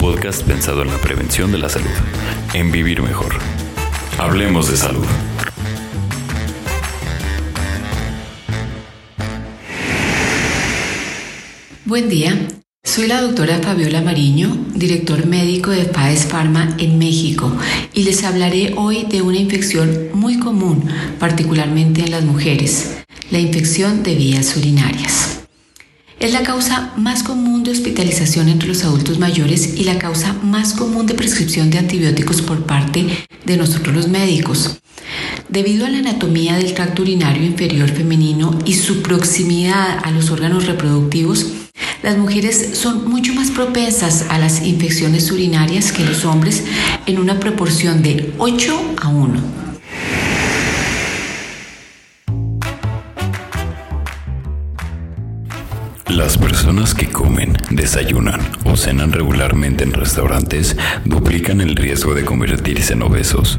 Podcast pensado en la prevención de la salud, en vivir mejor. Hablemos de salud. Buen día, soy la doctora Fabiola Mariño, director médico de Paes Pharma en México, y les hablaré hoy de una infección muy común, particularmente en las mujeres, la infección de vías urinarias. Es la causa más común de hospitalización entre los adultos mayores y la causa más común de prescripción de antibióticos por parte de nosotros los médicos. Debido a la anatomía del tracto urinario inferior femenino y su proximidad a los órganos reproductivos, las mujeres son mucho más propensas a las infecciones urinarias que los hombres en una proporción de 8 a 1. Las personas que comen, desayunan o cenan regularmente en restaurantes duplican el riesgo de convertirse en obesos.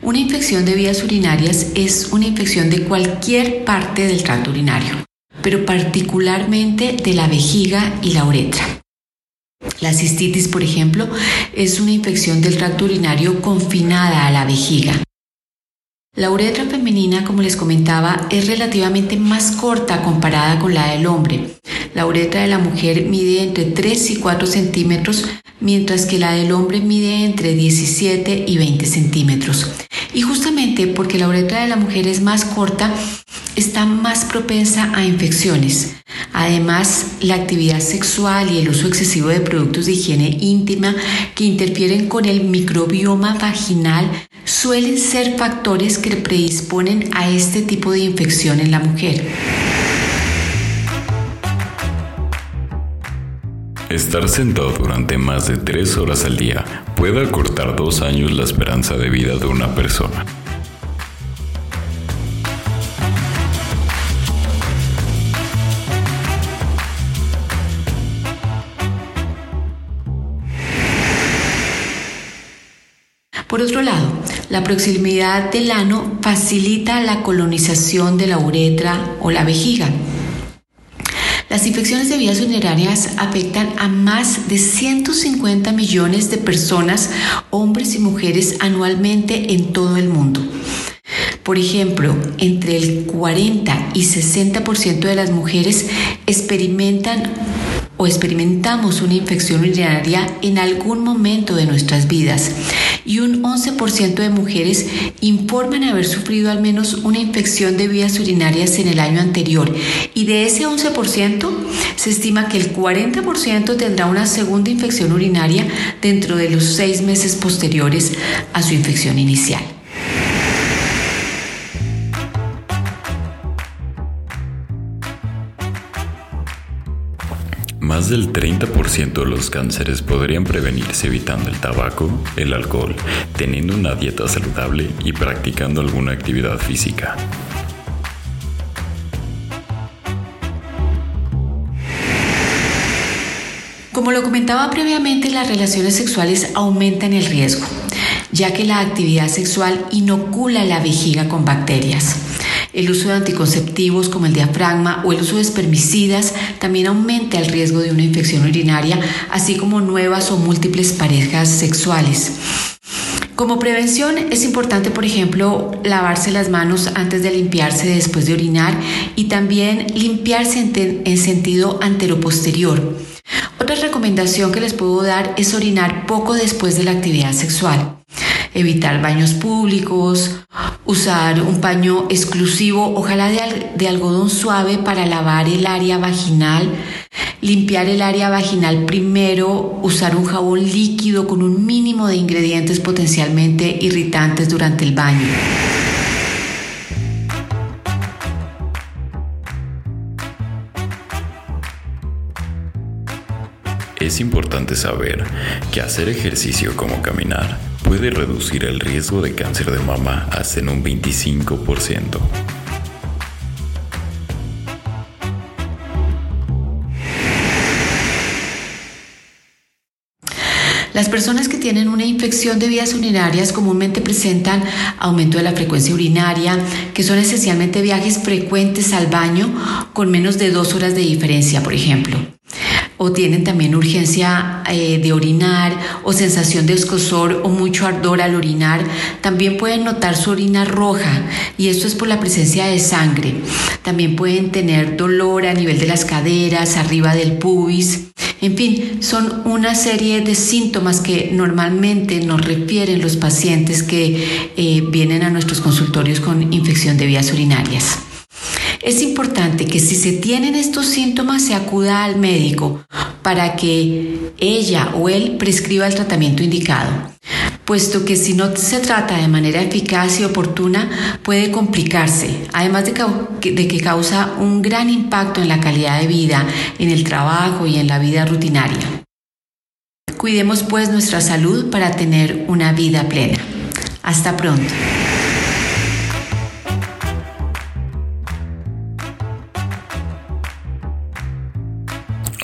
Una infección de vías urinarias es una infección de cualquier parte del tracto urinario, pero particularmente de la vejiga y la uretra. La cistitis, por ejemplo, es una infección del tracto urinario confinada a la vejiga. La uretra femenina, como les comentaba, es relativamente más corta comparada con la del hombre. La uretra de la mujer mide entre 3 y 4 centímetros, mientras que la del hombre mide entre 17 y 20 centímetros. Y justamente porque la uretra de la mujer es más corta, está más propensa a infecciones. Además, la actividad sexual y el uso excesivo de productos de higiene íntima que interfieren con el microbioma vaginal suelen ser factores que predisponen a este tipo de infección en la mujer. Estar sentado durante más de tres horas al día puede acortar dos años la esperanza de vida de una persona. Por otro lado, la proximidad del ano facilita la colonización de la uretra o la vejiga. Las infecciones de vías urinarias afectan a más de 150 millones de personas, hombres y mujeres, anualmente en todo el mundo. Por ejemplo, entre el 40 y 60% de las mujeres experimentan o experimentamos una infección urinaria en algún momento de nuestras vidas y un 11% de mujeres informan haber sufrido al menos una infección de vías urinarias en el año anterior y de ese 11% se estima que el 40% tendrá una segunda infección urinaria dentro de los seis meses posteriores a su infección inicial. Más del 30% de los cánceres podrían prevenirse evitando el tabaco, el alcohol, teniendo una dieta saludable y practicando alguna actividad física. Como lo comentaba previamente, las relaciones sexuales aumentan el riesgo, ya que la actividad sexual inocula la vejiga con bacterias. El uso de anticonceptivos como el diafragma o el uso de espermicidas también aumenta el riesgo de una infección urinaria, así como nuevas o múltiples parejas sexuales. Como prevención es importante, por ejemplo, lavarse las manos antes de limpiarse después de orinar y también limpiarse en, en sentido anteroposterior. Otra recomendación que les puedo dar es orinar poco después de la actividad sexual. Evitar baños públicos, usar un paño exclusivo, ojalá de, de, algodón suave para lavar el área vaginal, limpiar el área vaginal primero, usar un jabón líquido con un mínimo de ingredientes potencialmente irritantes durante el baño. Es importante saber que hacer ejercicio como caminar puede reducir el riesgo de cáncer de mama hasta en un 25%. Las personas que tienen una infección de vías urinarias comúnmente presentan aumento de la frecuencia urinaria, que son esencialmente viajes frecuentes al baño con menos de dos horas de diferencia, por ejemplo o tienen también urgencia eh, de orinar o sensación de escosor o mucho ardor al orinar, también pueden notar su orina roja y esto es por la presencia de sangre. También pueden tener dolor a nivel de las caderas, arriba del pubis. En fin, son una serie de síntomas que normalmente nos refieren los pacientes que eh, vienen a nuestros consultorios con infección de vías urinarias. Es importante que si se tienen estos síntomas se acuda al médico para que ella o él prescriba el tratamiento indicado, puesto que si no se trata de manera eficaz y oportuna puede complicarse, además de que, causa un gran impacto en la calidad de vida, en el trabajo y en la vida rutinaria. Cuidemos pues nuestra salud para tener una vida plena. Hasta pronto.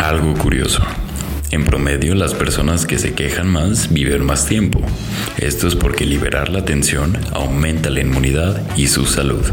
Algo curioso. En promedio, las personas que se quejan más viven más tiempo. Esto es porque liberar la tensión aumenta la inmunidad y su salud.